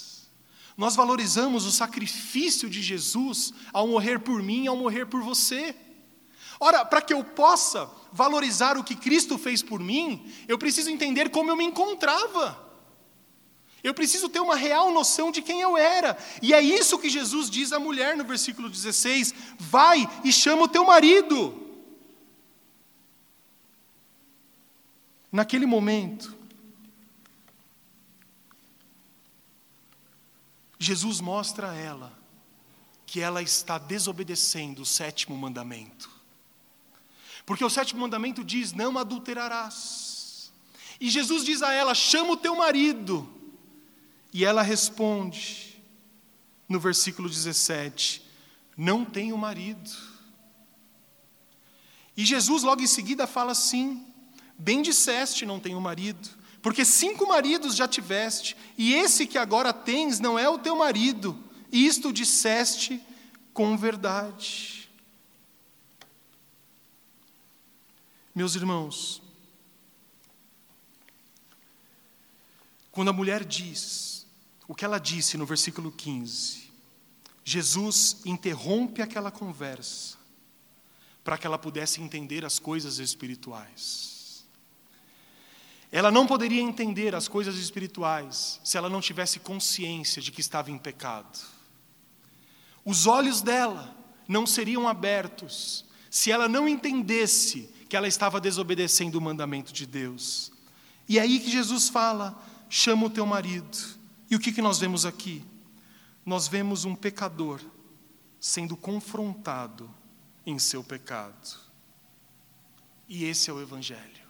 Nós valorizamos o sacrifício de Jesus ao morrer por mim ao morrer por você. Ora, para que eu possa valorizar o que Cristo fez por mim, eu preciso entender como eu me encontrava. Eu preciso ter uma real noção de quem eu era. E é isso que Jesus diz à mulher no versículo 16: Vai e chama o teu marido. Naquele momento, Jesus mostra a ela que ela está desobedecendo o sétimo mandamento. Porque o sétimo mandamento diz: não adulterarás. E Jesus diz a ela: chama o teu marido. E ela responde, no versículo 17: não tenho marido. E Jesus logo em seguida fala assim: bem disseste, não tenho marido. Porque cinco maridos já tiveste, e esse que agora tens não é o teu marido. Isto disseste com verdade. Meus irmãos, quando a mulher diz o que ela disse no versículo 15. Jesus interrompe aquela conversa para que ela pudesse entender as coisas espirituais. Ela não poderia entender as coisas espirituais se ela não tivesse consciência de que estava em pecado. Os olhos dela não seriam abertos se ela não entendesse que ela estava desobedecendo o mandamento de Deus. E é aí que Jesus fala: chama o teu marido. E o que, que nós vemos aqui? Nós vemos um pecador sendo confrontado em seu pecado. E esse é o Evangelho.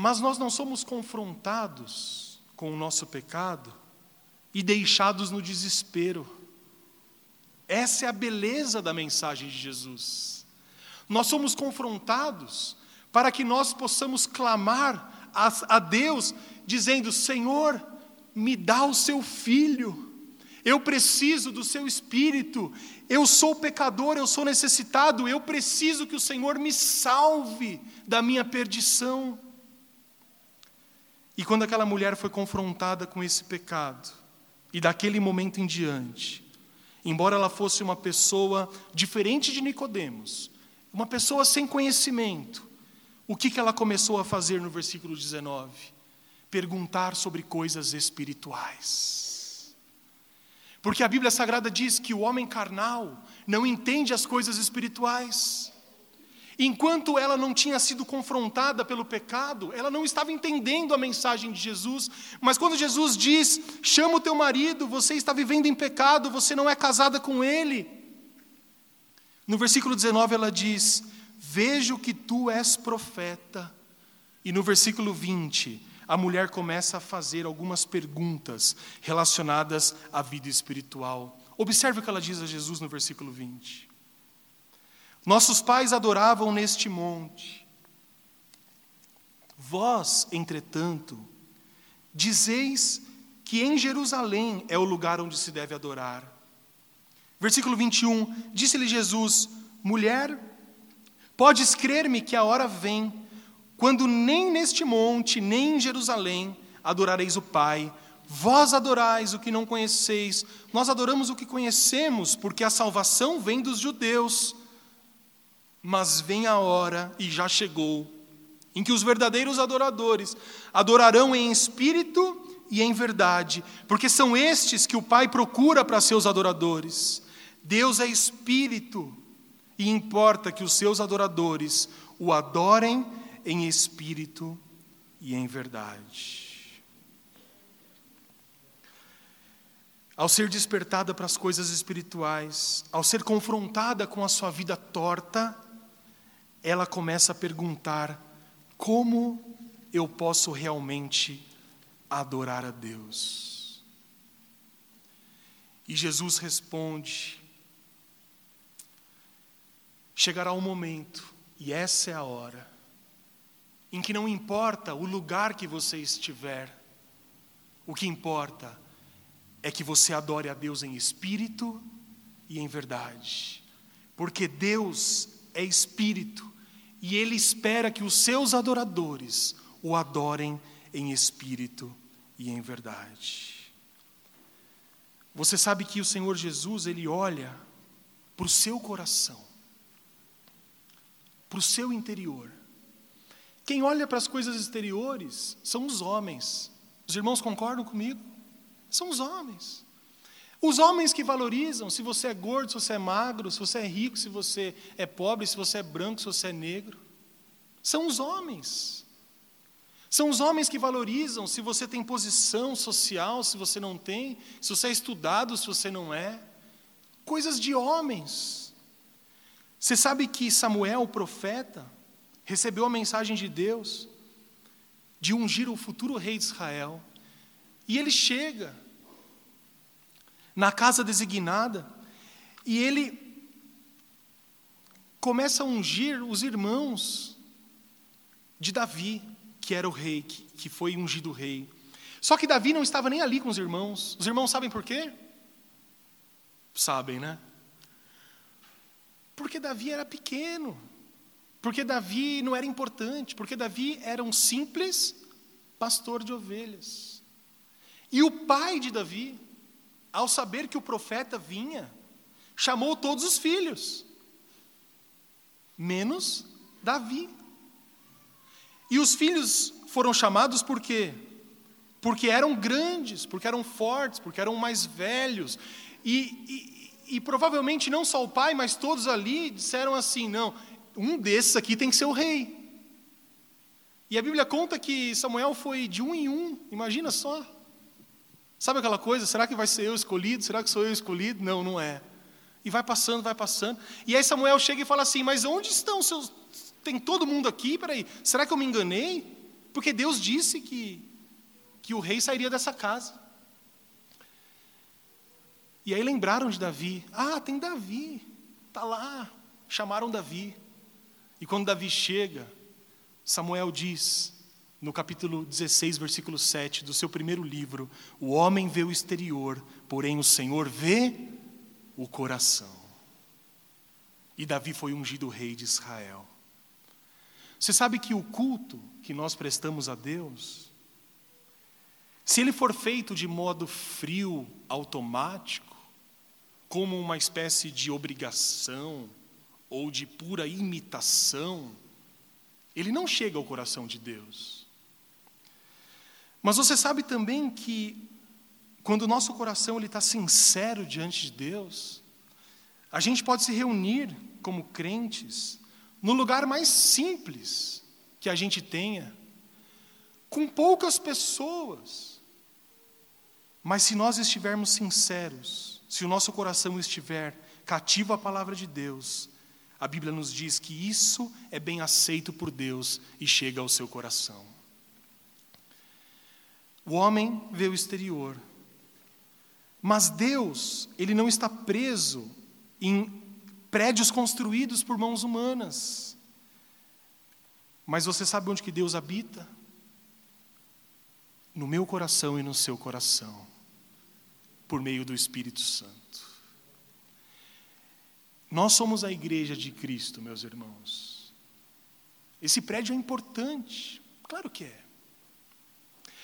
Mas nós não somos confrontados com o nosso pecado e deixados no desespero. Essa é a beleza da mensagem de Jesus. Nós somos confrontados para que nós possamos clamar a, a Deus, dizendo: Senhor, me dá o seu filho, eu preciso do seu espírito, eu sou pecador, eu sou necessitado, eu preciso que o Senhor me salve da minha perdição. E quando aquela mulher foi confrontada com esse pecado, e daquele momento em diante, Embora ela fosse uma pessoa diferente de Nicodemos, uma pessoa sem conhecimento, o que, que ela começou a fazer no versículo 19? Perguntar sobre coisas espirituais. Porque a Bíblia Sagrada diz que o homem carnal não entende as coisas espirituais. Enquanto ela não tinha sido confrontada pelo pecado, ela não estava entendendo a mensagem de Jesus. Mas quando Jesus diz: chama o teu marido, você está vivendo em pecado, você não é casada com ele. No versículo 19 ela diz: Vejo que tu és profeta. E no versículo 20, a mulher começa a fazer algumas perguntas relacionadas à vida espiritual. Observe o que ela diz a Jesus no versículo 20. Nossos pais adoravam neste monte. Vós, entretanto, dizeis que em Jerusalém é o lugar onde se deve adorar. Versículo 21, disse-lhe Jesus: Mulher, podes crer-me que a hora vem, quando nem neste monte, nem em Jerusalém adorareis o Pai. Vós adorais o que não conheceis, nós adoramos o que conhecemos, porque a salvação vem dos judeus. Mas vem a hora, e já chegou, em que os verdadeiros adoradores adorarão em espírito e em verdade, porque são estes que o Pai procura para seus adoradores. Deus é espírito, e importa que os seus adoradores o adorem em espírito e em verdade. Ao ser despertada para as coisas espirituais, ao ser confrontada com a sua vida torta, ela começa a perguntar: como eu posso realmente adorar a Deus? E Jesus responde: chegará um momento, e essa é a hora, em que não importa o lugar que você estiver, o que importa é que você adore a Deus em espírito e em verdade, porque Deus é espírito e ele espera que os seus adoradores o adorem em espírito e em verdade. Você sabe que o Senhor Jesus, ele olha para o seu coração, para o seu interior. Quem olha para as coisas exteriores são os homens. Os irmãos concordam comigo? São os homens. Os homens que valorizam se você é gordo, se você é magro, se você é rico, se você é pobre, se você é branco, se você é negro. São os homens. São os homens que valorizam se você tem posição social, se você não tem, se você é estudado, se você não é. Coisas de homens. Você sabe que Samuel, o profeta, recebeu a mensagem de Deus de ungir o futuro rei de Israel. E ele chega na casa designada, e ele começa a ungir os irmãos de Davi, que era o rei, que, foi ungido rei. Só que Davi não estava nem ali com os irmãos. Os irmãos sabem por quê? Sabem, né? Porque Davi era pequeno. Porque Davi não era importante. Porque Davi era um simples pastor de ovelhas. E o pai de Davi, ao saber que o profeta vinha, chamou todos os filhos, menos Davi. E os filhos foram chamados por quê? Porque eram grandes, porque eram fortes, porque eram mais velhos. E, e, e provavelmente não só o pai, mas todos ali disseram assim: não, um desses aqui tem que ser o rei. E a Bíblia conta que Samuel foi de um em um, imagina só. Sabe aquela coisa? Será que vai ser eu escolhido? Será que sou eu escolhido? Não, não é. E vai passando, vai passando. E aí Samuel chega e fala assim: Mas onde estão seus. Tem todo mundo aqui? Peraí, será que eu me enganei? Porque Deus disse que, que o rei sairia dessa casa. E aí lembraram de Davi. Ah, tem Davi. Está lá. Chamaram Davi. E quando Davi chega, Samuel diz, no capítulo 16, versículo 7 do seu primeiro livro: O homem vê o exterior, porém o Senhor vê o coração. E Davi foi ungido rei de Israel. Você sabe que o culto que nós prestamos a Deus, se ele for feito de modo frio, automático, como uma espécie de obrigação ou de pura imitação, ele não chega ao coração de Deus. Mas você sabe também que quando o nosso coração ele está sincero diante de Deus, a gente pode se reunir como crentes no lugar mais simples que a gente tenha, com poucas pessoas. Mas se nós estivermos sinceros, se o nosso coração estiver cativo à palavra de Deus, a Bíblia nos diz que isso é bem aceito por Deus e chega ao seu coração. O homem vê o exterior, mas Deus, ele não está preso em prédios construídos por mãos humanas. Mas você sabe onde que Deus habita? No meu coração e no seu coração, por meio do Espírito Santo. Nós somos a igreja de Cristo, meus irmãos. Esse prédio é importante, claro que é.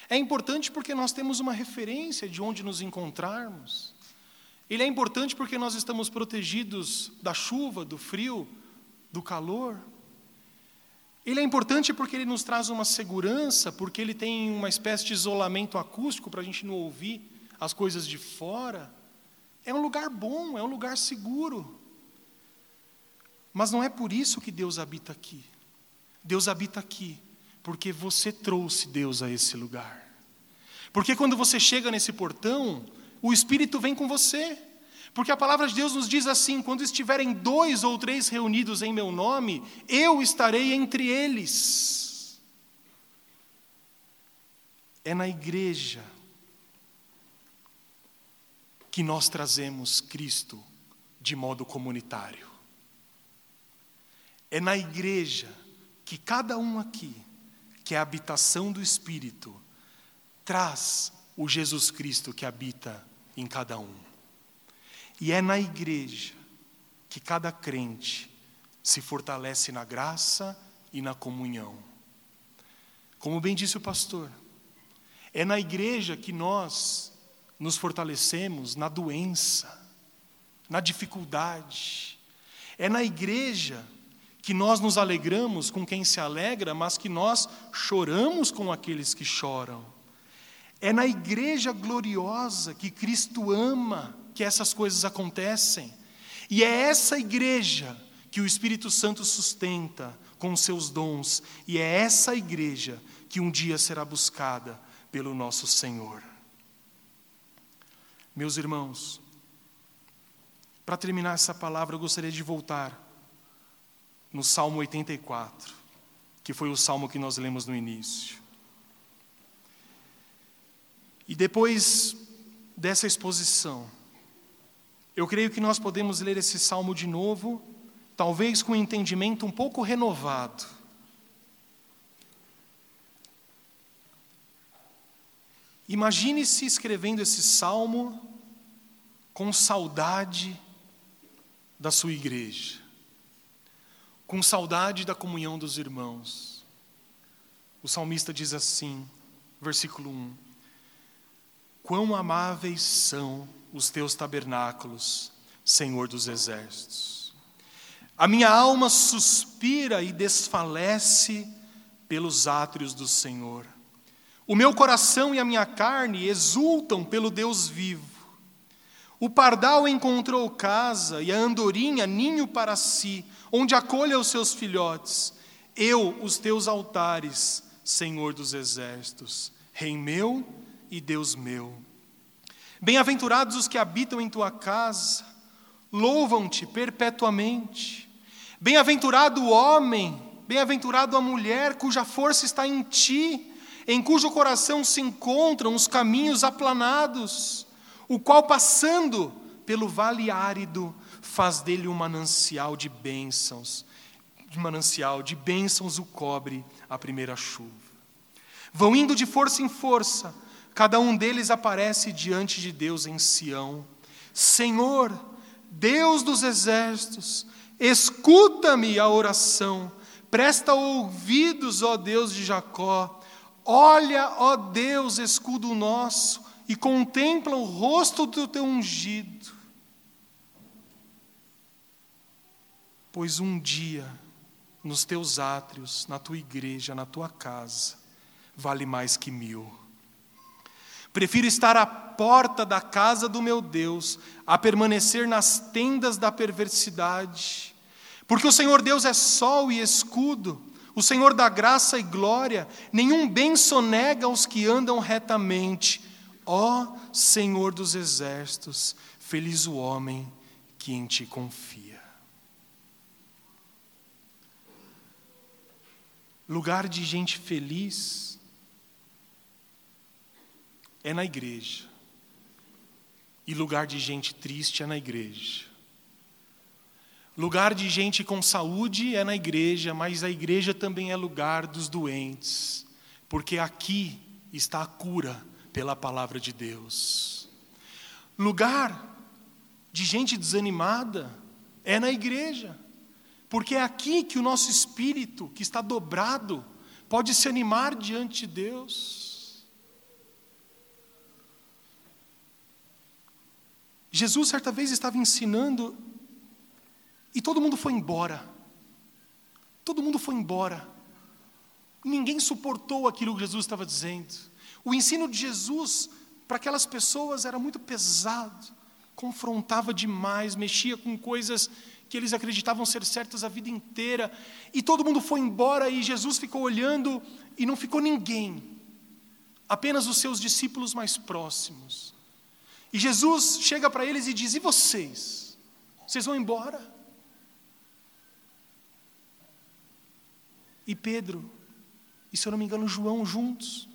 É importante porque nós temos uma referência de onde nos encontrarmos. Ele é importante porque nós estamos protegidos da chuva, do frio, do calor. Ele é importante porque ele nos traz uma segurança, porque ele tem uma espécie de isolamento acústico para a gente não ouvir as coisas de fora. É um lugar bom, é um lugar seguro. Mas não é por isso que Deus habita aqui. Deus habita aqui porque você trouxe Deus a esse lugar. Porque quando você chega nesse portão, o Espírito vem com você. Porque a palavra de Deus nos diz assim: quando estiverem dois ou três reunidos em meu nome, eu estarei entre eles. É na igreja que nós trazemos Cristo de modo comunitário. É na igreja que cada um aqui, que é a habitação do Espírito, traz o Jesus Cristo que habita em cada um. E é na igreja que cada crente se fortalece na graça e na comunhão. Como bem disse o pastor, é na igreja que nós nos fortalecemos na doença, na dificuldade. É na igreja que nós nos alegramos com quem se alegra, mas que nós choramos com aqueles que choram. É na igreja gloriosa que Cristo ama que essas coisas acontecem. E é essa igreja que o Espírito Santo sustenta com seus dons, e é essa igreja que um dia será buscada pelo nosso Senhor. Meus irmãos, para terminar essa palavra, eu gostaria de voltar no Salmo 84, que foi o salmo que nós lemos no início. E depois dessa exposição, eu creio que nós podemos ler esse salmo de novo, talvez com um entendimento um pouco renovado. Imagine-se escrevendo esse salmo com saudade da sua igreja com saudade da comunhão dos irmãos. O salmista diz assim, versículo 1: Quão amáveis são os teus tabernáculos, Senhor dos exércitos. A minha alma suspira e desfalece pelos átrios do Senhor. O meu coração e a minha carne exultam pelo Deus vivo. O pardal encontrou casa e a andorinha ninho para si, onde acolha os seus filhotes. Eu, os teus altares, Senhor dos exércitos, Rei meu e Deus meu. Bem-aventurados os que habitam em tua casa, louvam-te perpetuamente. Bem-aventurado o homem, bem-aventurado a mulher cuja força está em ti, em cujo coração se encontram os caminhos aplanados, o qual passando pelo vale árido faz dele um manancial de bênçãos, de manancial de bênçãos o cobre a primeira chuva. Vão indo de força em força, cada um deles aparece diante de Deus em Sião. Senhor, Deus dos exércitos, escuta-me a oração, presta ouvidos, ó Deus de Jacó, olha, ó Deus, escudo nosso, e contempla o rosto do teu ungido. Pois um dia, nos teus átrios, na tua igreja, na tua casa, vale mais que mil. Prefiro estar à porta da casa do meu Deus a permanecer nas tendas da perversidade, porque o Senhor Deus é sol e escudo, o Senhor dá graça e glória, nenhum bem sonega aos que andam retamente. Ó Senhor dos exércitos, feliz o homem que em ti confia. Lugar de gente feliz é na igreja. E lugar de gente triste é na igreja. Lugar de gente com saúde é na igreja, mas a igreja também é lugar dos doentes, porque aqui está a cura pela palavra de Deus. Lugar de gente desanimada é na igreja, porque é aqui que o nosso espírito, que está dobrado, pode se animar diante de Deus. Jesus, certa vez, estava ensinando e todo mundo foi embora. Todo mundo foi embora. Ninguém suportou aquilo que Jesus estava dizendo. O ensino de Jesus para aquelas pessoas era muito pesado, confrontava demais, mexia com coisas que eles acreditavam ser certas a vida inteira. E todo mundo foi embora e Jesus ficou olhando e não ficou ninguém, apenas os seus discípulos mais próximos. E Jesus chega para eles e diz: E vocês? Vocês vão embora? E Pedro, e se eu não me engano, João juntos,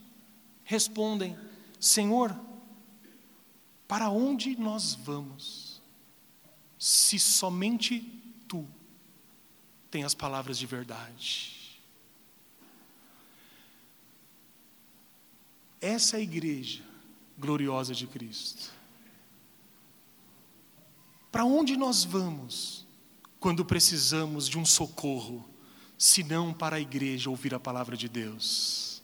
respondem: Senhor, para onde nós vamos, se somente tu tem as palavras de verdade? Essa é a igreja gloriosa de Cristo. Para onde nós vamos quando precisamos de um socorro, se não para a igreja ouvir a palavra de Deus?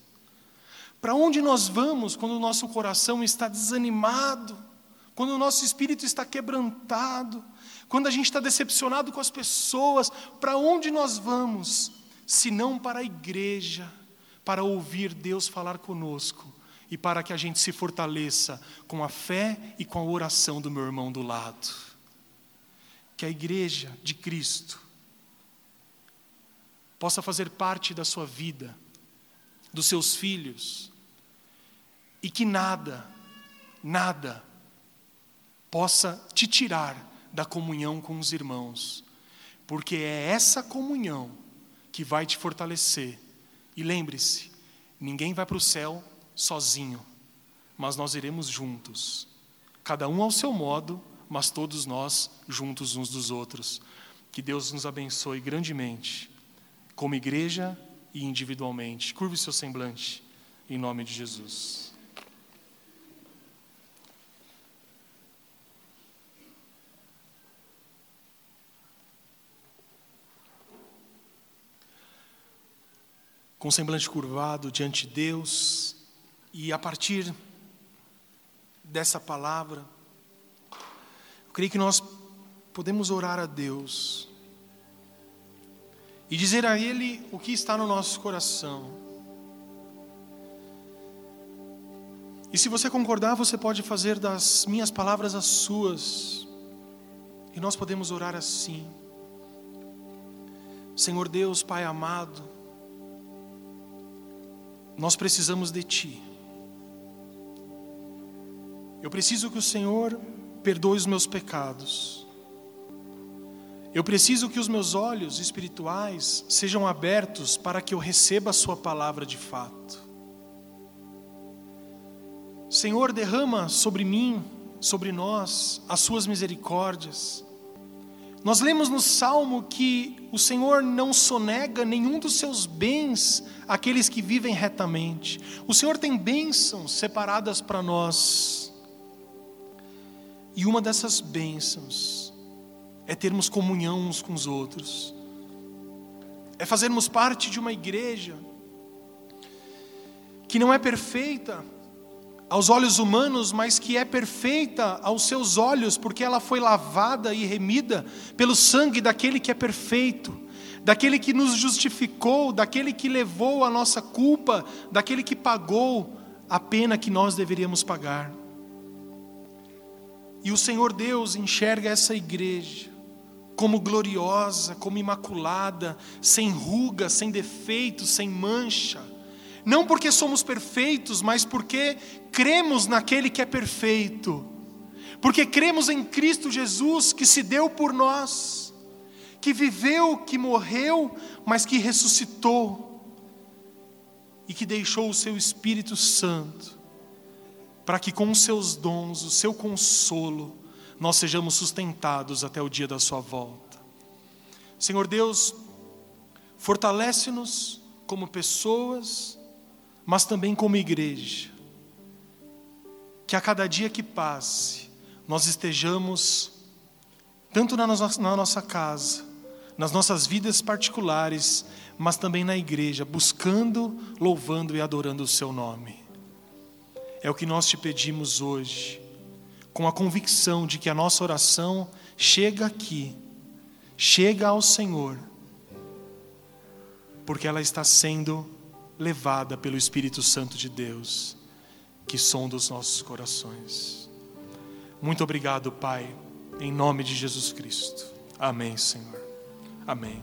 Para onde nós vamos quando o nosso coração está desanimado, quando o nosso espírito está quebrantado, quando a gente está decepcionado com as pessoas? Para onde nós vamos, se não para a igreja, para ouvir Deus falar conosco? e para que a gente se fortaleça com a fé e com a oração do meu irmão do lado que a igreja de Cristo possa fazer parte da sua vida, dos seus filhos, e que nada, nada possa te tirar da comunhão com os irmãos, porque é essa comunhão que vai te fortalecer. E lembre-se: ninguém vai para o céu sozinho, mas nós iremos juntos, cada um ao seu modo mas todos nós juntos uns dos outros. Que Deus nos abençoe grandemente, como igreja e individualmente. Curve seu semblante, em nome de Jesus. Com semblante curvado diante de Deus, e a partir dessa palavra, eu creio que nós podemos orar a Deus e dizer a Ele o que está no nosso coração. E se você concordar, você pode fazer das minhas palavras as suas, e nós podemos orar assim. Senhor Deus, Pai amado, nós precisamos de Ti. Eu preciso que o Senhor perdoe os meus pecados. Eu preciso que os meus olhos espirituais sejam abertos para que eu receba a Sua palavra de fato. Senhor, derrama sobre mim, sobre nós, as Suas misericórdias. Nós lemos no Salmo que o Senhor não sonega nenhum dos seus bens àqueles que vivem retamente. O Senhor tem bênçãos separadas para nós. E uma dessas bênçãos é termos comunhão uns com os outros, é fazermos parte de uma igreja que não é perfeita aos olhos humanos, mas que é perfeita aos seus olhos, porque ela foi lavada e remida pelo sangue daquele que é perfeito, daquele que nos justificou, daquele que levou a nossa culpa, daquele que pagou a pena que nós deveríamos pagar. E o Senhor Deus enxerga essa igreja como gloriosa, como imaculada, sem ruga, sem defeito, sem mancha. Não porque somos perfeitos, mas porque cremos naquele que é perfeito. Porque cremos em Cristo Jesus que se deu por nós, que viveu, que morreu, mas que ressuscitou e que deixou o seu Espírito Santo para que com os seus dons, o seu consolo, nós sejamos sustentados até o dia da sua volta. Senhor Deus, fortalece-nos como pessoas, mas também como igreja. Que a cada dia que passe, nós estejamos, tanto na nossa, na nossa casa, nas nossas vidas particulares, mas também na igreja, buscando, louvando e adorando o Seu nome. É o que nós te pedimos hoje, com a convicção de que a nossa oração chega aqui, chega ao Senhor, porque ela está sendo levada pelo Espírito Santo de Deus, que sonda os nossos corações. Muito obrigado, Pai, em nome de Jesus Cristo. Amém, Senhor. Amém.